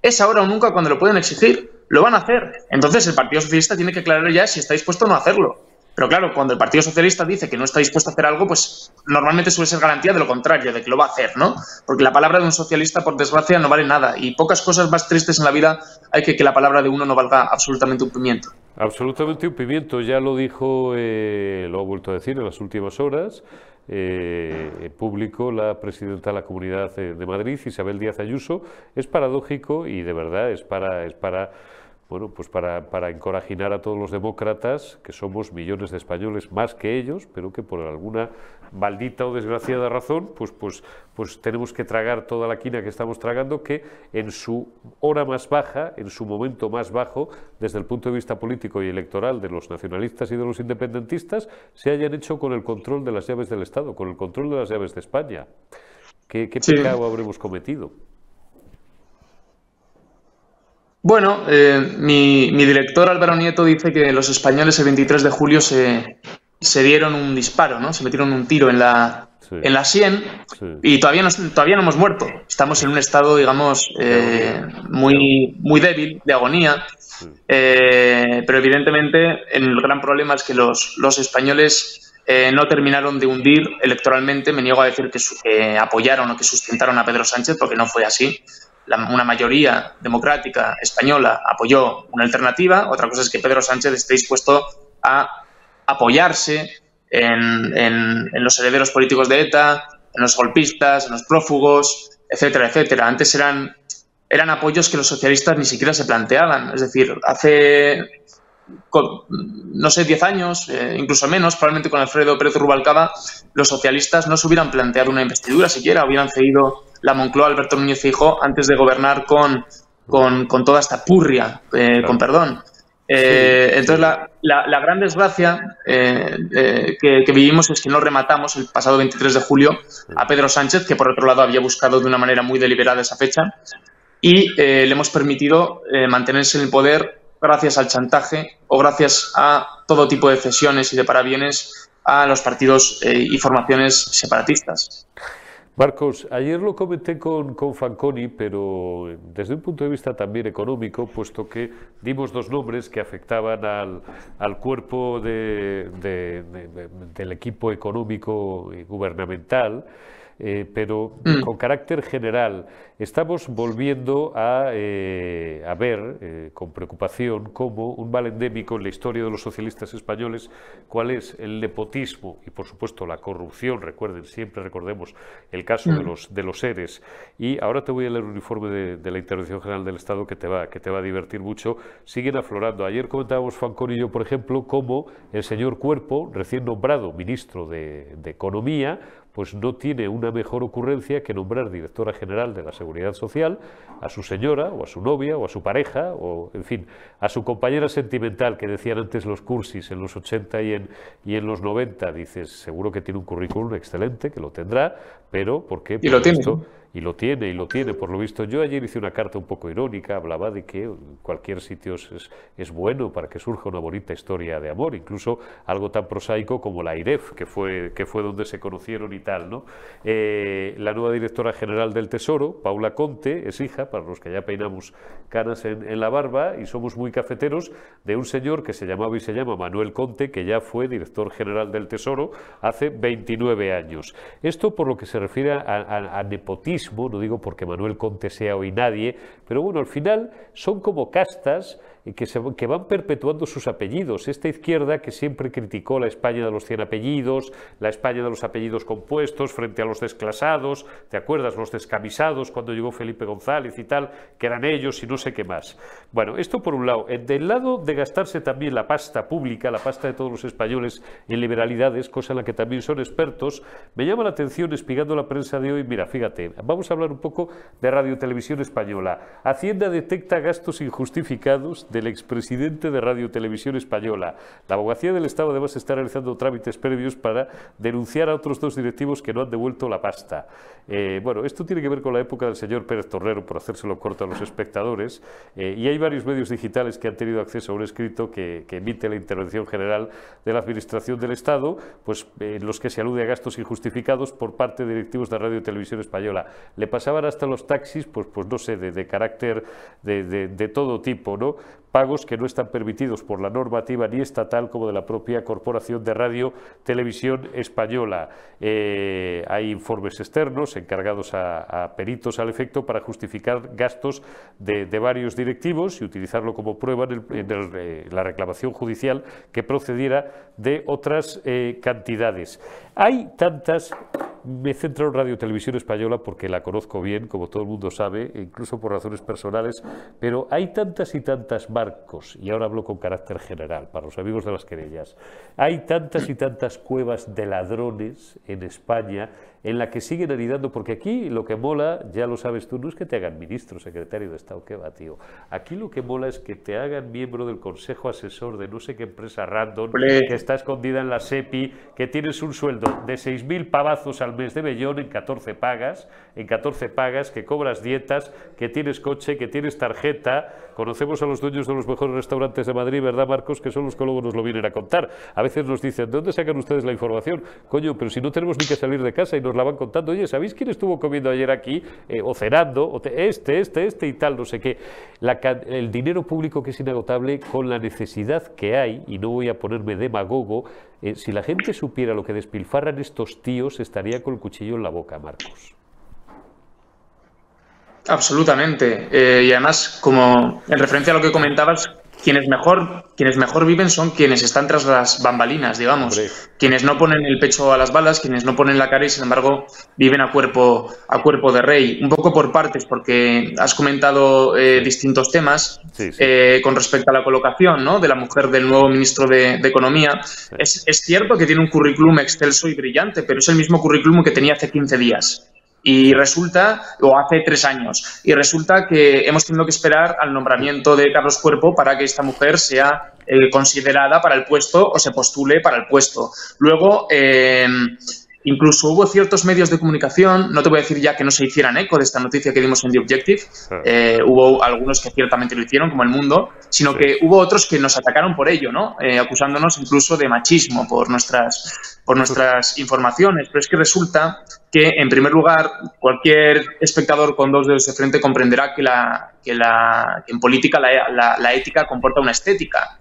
Es ahora o nunca cuando lo pueden exigir. Lo van a hacer. Entonces el Partido Socialista tiene que aclarar ya si está dispuesto o no a hacerlo. Pero claro, cuando el Partido Socialista dice que no está dispuesto a hacer algo, pues normalmente suele ser garantía de lo contrario, de que lo va a hacer, ¿no? Porque la palabra de un socialista, por desgracia, no vale nada. Y pocas cosas más tristes en la vida hay que que la palabra de uno no valga absolutamente un pimiento. Absolutamente un pimiento, ya lo dijo, eh, lo ha vuelto a decir en las últimas horas, eh, en público la presidenta de la Comunidad de Madrid, Isabel Díaz Ayuso. Es paradójico y de verdad es para, es para bueno, pues para, para encorajinar a todos los demócratas, que somos millones de españoles más que ellos, pero que por alguna maldita o desgraciada razón, pues, pues, pues tenemos que tragar toda la quina que estamos tragando, que en su hora más baja, en su momento más bajo, desde el punto de vista político y electoral de los nacionalistas y de los independentistas, se hayan hecho con el control de las llaves del Estado, con el control de las llaves de España. ¿Qué, qué pecado habremos cometido? Bueno, eh, mi, director Álvaro Nieto dice que los españoles el 23 de julio se, dieron un disparo, ¿no? Se metieron un tiro en la, en la sien y todavía no, todavía no hemos muerto. Estamos en un estado, digamos, eh, muy, muy débil, de agonía. Eh, pero evidentemente el gran problema es que los, los españoles no terminaron de hundir electoralmente. Me niego a decir que apoyaron o que sustentaron a Pedro Sánchez porque no fue así una mayoría democrática española apoyó una alternativa. Otra cosa es que Pedro Sánchez esté dispuesto a apoyarse en, los herederos políticos de ETA, en los golpistas, en los prófugos, etcétera, etcétera. Antes eran, eran apoyos que los socialistas ni siquiera se planteaban. Es decir, hace no sé, 10 años, eh, incluso menos, probablemente con Alfredo Pérez Rubalcaba, los socialistas no se hubieran planteado una investidura siquiera, hubieran cedido la Moncloa Alberto Núñez Fijo antes de gobernar con, con, toda esta purria, eh, con perdón. Eh, entonces, la, la, gran desgracia que, que, vivimos es que no rematamos el pasado 23 de julio a Pedro Sánchez, que por otro lado había buscado de una manera muy deliberada esa fecha, y le hemos permitido mantenerse en el poder gracias al chantaje o gracias a todo tipo de cesiones y de parabienes a los partidos eh, y formaciones separatistas. Marcos, ayer lo comenté con, con, Fanconi, pero desde un punto de vista también económico, puesto que dimos dos nombres que afectaban al, al cuerpo de, del equipo económico y gubernamental. Eh, pero mm. con carácter general. Estamos volviendo a, eh, a ver eh, con preocupación como un mal endémico en la historia de los socialistas españoles, cuál es el nepotismo y, por supuesto, la corrupción. Recuerden, siempre recordemos el caso de, mm. los, de los seres. Y ahora te voy a leer un informe de, la Intervención General del Estado que te, va, que te va a divertir mucho. Siguen aflorando. Ayer comentábamos, Fancón y yo, por ejemplo, cómo el señor Cuerpo, recién nombrado ministro de, de Economía, pues no tiene una mejor ocurrencia que nombrar directora general de la Seguridad Social a su señora o a su novia o a su pareja o, en fin, a su compañera sentimental que decían antes los cursis en los 80 y en, y en los 90. Dices, seguro que tiene un currículum excelente, que lo tendrá, pero ¿por qué? Y lo tiene. Y lo tiene, y lo tiene, por lo visto. Yo ayer hice una carta un poco irónica, hablaba de que cualquier sitio es, es bueno para que surja una bonita historia de amor, incluso algo tan prosaico como la IREF, que fue, que fue donde se conocieron y tal. ¿no? Eh, la nueva directora general del Tesoro, Paula Conte, es hija, para los que ya peinamos canas en, la barba y somos muy cafeteros, de un señor que se llamaba y se llama Manuel Conte, que ya fue director general del Tesoro hace 29 años. Esto por lo que se refiere a nepotismo no digo porque Manuel Conte sea hoy nadie, pero bueno, al final son como castas que, se, que van perpetuando sus apellidos. Esta izquierda que siempre criticó la España de los cien apellidos, la España de los apellidos compuestos frente a los desclasados, ¿te acuerdas? Los descamisados cuando llegó Felipe González y tal, que eran ellos y no sé qué más. Bueno, esto por un lado. Del lado de gastarse también la pasta pública, la pasta de todos los españoles en liberalidades, cosa en la que también son expertos, me llama la atención espigando la prensa de hoy, mira, fíjate, vamos a hablar un poco de Radio Televisión Española. Hacienda detecta gastos injustificados del expresidente de Radio Televisión Española. La abogacía del Estado además está realizando trámites previos para denunciar a otros dos directivos que no han devuelto la pasta. Eh, bueno, esto tiene que ver con la época del señor Pérez Torrero, por hacérselo corto a los espectadores, eh, y hay varios medios digitales que han tenido acceso a un escrito que, emite la Intervención General de la Administración del Estado, pues en los que se alude a gastos injustificados por parte de directivos de Radio Televisión Española. Le pasaban hasta los taxis, pues, pues no sé, de, carácter de, de todo tipo, ¿no? Pagos que no están permitidos por la normativa ni estatal como de la propia Corporación de Radio Televisión Española. Eh, hay informes externos encargados a, peritos al efecto para justificar gastos de, varios directivos y utilizarlo como prueba en, eh, la reclamación judicial que procediera de otras eh, cantidades. Hay tantas me centro en Radio Televisión Española porque la conozco bien, como todo el mundo sabe, incluso por razones personales, pero hay tantas y tantas marcos, y ahora hablo con carácter general, para los amigos de las querellas, hay tantas y tantas cuevas de ladrones en España en la que siguen anidando, porque aquí lo que mola, ya lo sabes tú, no es que te hagan ministro, secretario de Estado, qué va, tío. Aquí lo que mola es que te hagan miembro del consejo asesor de no sé qué empresa random, que está escondida en la SEPI, que tienes un sueldo de 6.000 pavazos al mes de Bellón en 14 pagas, en 14 pagas, que cobras dietas, que tienes coche, que tienes tarjeta. Conocemos a los dueños de los mejores restaurantes de Madrid, ¿verdad, Marcos? Que son los que luego nos lo vienen a contar. A veces nos dicen, ¿de dónde sacan ustedes la información? Coño, pero si no tenemos ni que salir de casa y nos la van contando, oye, ¿sabéis quién estuvo comiendo ayer aquí? Eh, o cenando, o este, este, este y tal, no sé qué. el dinero público que es inagotable con la necesidad que hay, y no voy a ponerme demagogo, eh, si la gente supiera lo que despilfarran estos tíos, estaría con el cuchillo en la boca, Marcos. Absolutamente. Eh, y además, como en referencia a lo que comentabas, quienes mejor, quienes mejor viven son quienes están tras las bambalinas, digamos. Quienes no ponen el pecho a las balas, quienes no ponen la cara y sin embargo viven a cuerpo, a cuerpo de rey. Un poco por partes, porque has comentado eh, distintos temas eh, con respecto a la colocación ¿no? de la mujer del nuevo ministro de, Economía. Es, es cierto que tiene un currículum excelso y brillante, pero es el mismo currículum que tenía hace 15 días. Y resulta, o hace tres años, y resulta que hemos tenido que esperar al nombramiento de Carlos Cuerpo para que esta mujer sea eh, considerada para el puesto o se postule para el puesto. Luego, eh, Incluso hubo ciertos medios de comunicación, no te voy a decir ya que no se hicieran eco de esta noticia que dimos en The Objective, eh, hubo algunos que ciertamente lo hicieron, como El Mundo, sino que hubo otros que nos atacaron por ello, ¿no? Eh, acusándonos incluso de machismo por nuestras, por nuestras informaciones. Pero es que resulta que, en primer lugar, cualquier espectador con dos dedos de frente comprenderá que, la, que, la, en política la, la ética comporta una estética.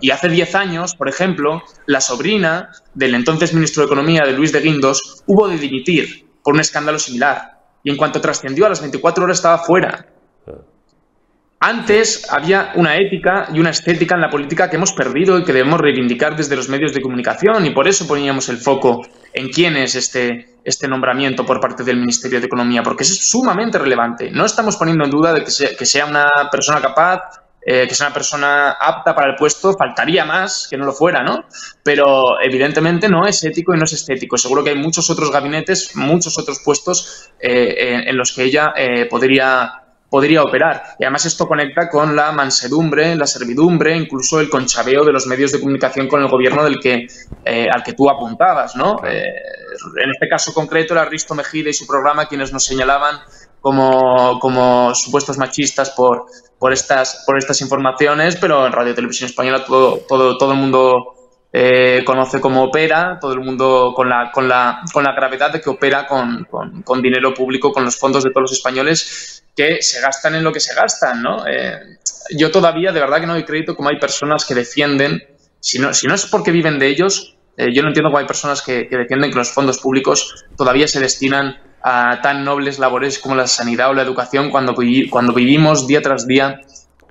Y hace 10 años, por ejemplo, la sobrina del entonces ministro de Economía, de Luis de Guindos, hubo de dimitir por un escándalo similar. Y en cuanto trascendió, a las 24 horas estaba fuera. Antes había una ética y una estética en la política que hemos perdido y que debemos reivindicar desde los medios de comunicación y por eso poníamos el foco en quién es este, este nombramiento por parte del Ministerio de Economía, porque es sumamente relevante. No estamos poniendo en duda de que sea, que sea una persona capaz eh, que es una persona apta para el puesto, faltaría más que no lo fuera, ¿no? Pero evidentemente no es ético y no es estético. Seguro que hay muchos otros gabinetes, muchos otros puestos eh, en, los que ella eh, podría podría operar. Y además esto conecta con la mansedumbre, la servidumbre, incluso el conchabeo de los medios de comunicación con el gobierno del que, al que tú apuntabas, ¿no? en este caso concreto, era Risto Mejide y su programa quienes nos señalaban como, supuestos machistas por, por, estas, por estas informaciones, pero en Radio Televisión Española todo, el mundo eh, conoce cómo opera, todo el mundo con la, con la, con la gravedad de que opera con, dinero público, con los fondos de todos los españoles que se gastan en lo que se gastan, ¿no? Eh, yo todavía, de verdad que no doy crédito como hay personas que defienden, si no, si no es porque viven de ellos, eh, yo no entiendo cómo hay personas que defienden que los fondos públicos todavía se destinan a tan nobles labores como la sanidad o la educación cuando, cuando vivimos día tras día,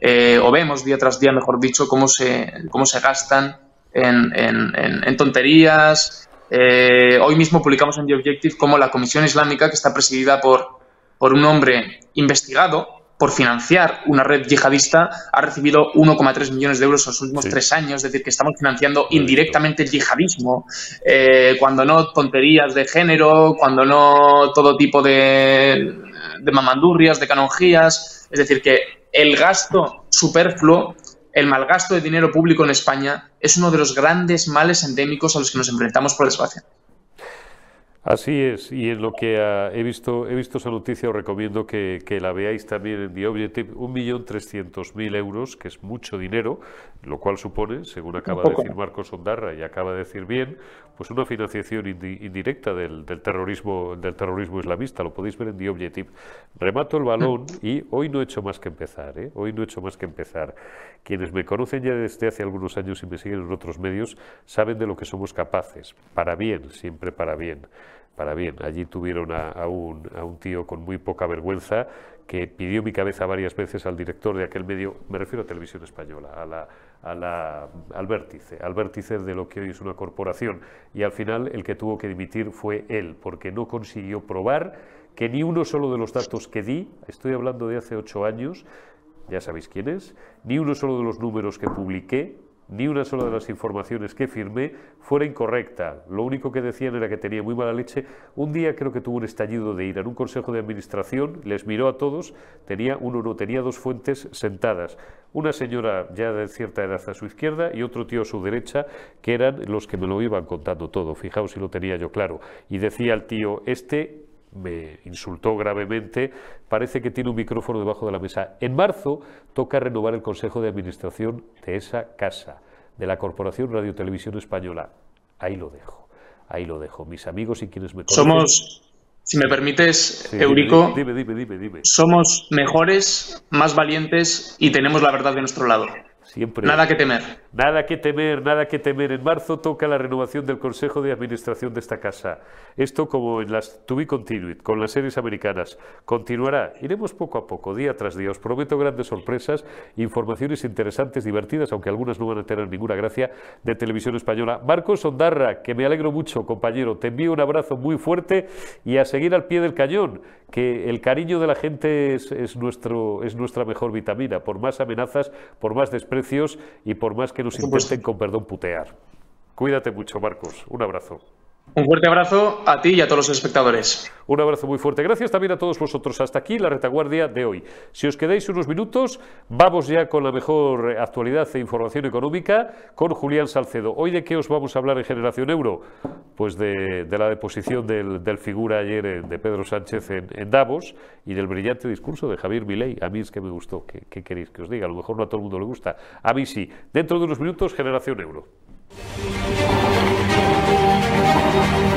eh, o vemos día tras día, mejor dicho, cómo se, cómo se gastan en, tonterías. Eh, hoy mismo publicamos en The Objective cómo la Comisión Islámica, que está presidida por, por un hombre investigado, por financiar una red yihadista ha recibido 1,3 millones de euros en los últimos tres años, es decir, que estamos financiando indirectamente el yihadismo, eh, cuando no tonterías de género, cuando no todo tipo de, de mamandurrias, de canonjías, es decir, que el gasto superfluo, el malgasto de dinero público en España es uno de los grandes males endémicos a los que nos enfrentamos por desgracia. Así es, y en lo que ah, he visto he visto esa noticia, os recomiendo que, la veáis también en The Objective, 1.300.000 euros, que es mucho dinero, lo cual supone, según acaba de decir Marcos Ondarra y acaba de decir bien, pues una financiación indirecta del, terrorismo del terrorismo islamista. Lo podéis ver en The Objective. Remato el balón y hoy no he hecho más que empezar. ¿eh? Hoy no he hecho más que empezar. Quienes me conocen ya desde hace algunos años y me siguen en otros medios saben de lo que somos capaces. Para bien, siempre para bien para bien. Allí tuvieron a, un, a, un, tío con muy poca vergüenza que pidió mi cabeza varias veces al director de aquel medio, me refiero a Televisión Española, a la, al vértice, al vértice de lo que hoy es una corporación. Y al final el que tuvo que dimitir fue él, porque no consiguió probar que ni uno solo de los datos que di, estoy hablando de hace ocho años, ya sabéis quién es, ni uno solo de los números que publiqué ni una sola de las informaciones que firmé fuera incorrecta. Lo único que decían era que tenía muy mala leche. Un día creo que tuvo un estallido de ira en un consejo de administración, les miró a todos, tenía uno no, tenía dos fuentes sentadas. Una señora ya de cierta edad a su izquierda y otro tío a su derecha, que eran los que me lo iban contando todo. Fijaos si lo tenía yo claro. Y decía el tío, este me insultó gravemente, parece que tiene un micrófono debajo de la mesa. En marzo toca renovar el Consejo de Administración de esa casa, de la Corporación Radio Televisión Española. Ahí lo dejo, ahí lo dejo. Mis amigos y quienes me conocen... Somos, si me permites, Eurico, dime, dime, dime, dime, somos mejores, más valientes y tenemos la verdad de nuestro lado. Nada que temer. Nada que temer, nada que temer. En marzo toca la renovación del Consejo de Administración de esta casa. Esto como en las To Be Continued, con las series americanas. Continuará. Iremos poco a poco, día tras día. Os prometo grandes sorpresas, informaciones interesantes, divertidas, aunque algunas no van a tener ninguna gracia, de televisión española. Marcos Ondarra, que me alegro mucho, compañero. Te envío un abrazo muy fuerte y a seguir al pie del cañón, que el cariño de la gente es, nuestro, es nuestra mejor vitamina. Por más amenazas, por más desprecio y por más que nos intenten con perdón putear. Cuídate mucho, Marcos. Un abrazo. Un fuerte abrazo a ti y a todos los espectadores. Un abrazo muy fuerte. Gracias también a todos vosotros. Hasta aquí la retaguardia de hoy. Si os quedáis unos minutos, vamos ya con la mejor actualidad e información económica con Julián Salcedo. ¿Hoy de qué os vamos a hablar en Generación Euro? Pues de, la deposición del, figura ayer de Pedro Sánchez en, Davos y del brillante discurso de Javier Milei. A mí es que me gustó. ¿Qué, ¿Qué queréis que os diga? A lo mejor no a todo el mundo le gusta. A mí sí. Dentro de unos minutos, Generación Euro. Thank you.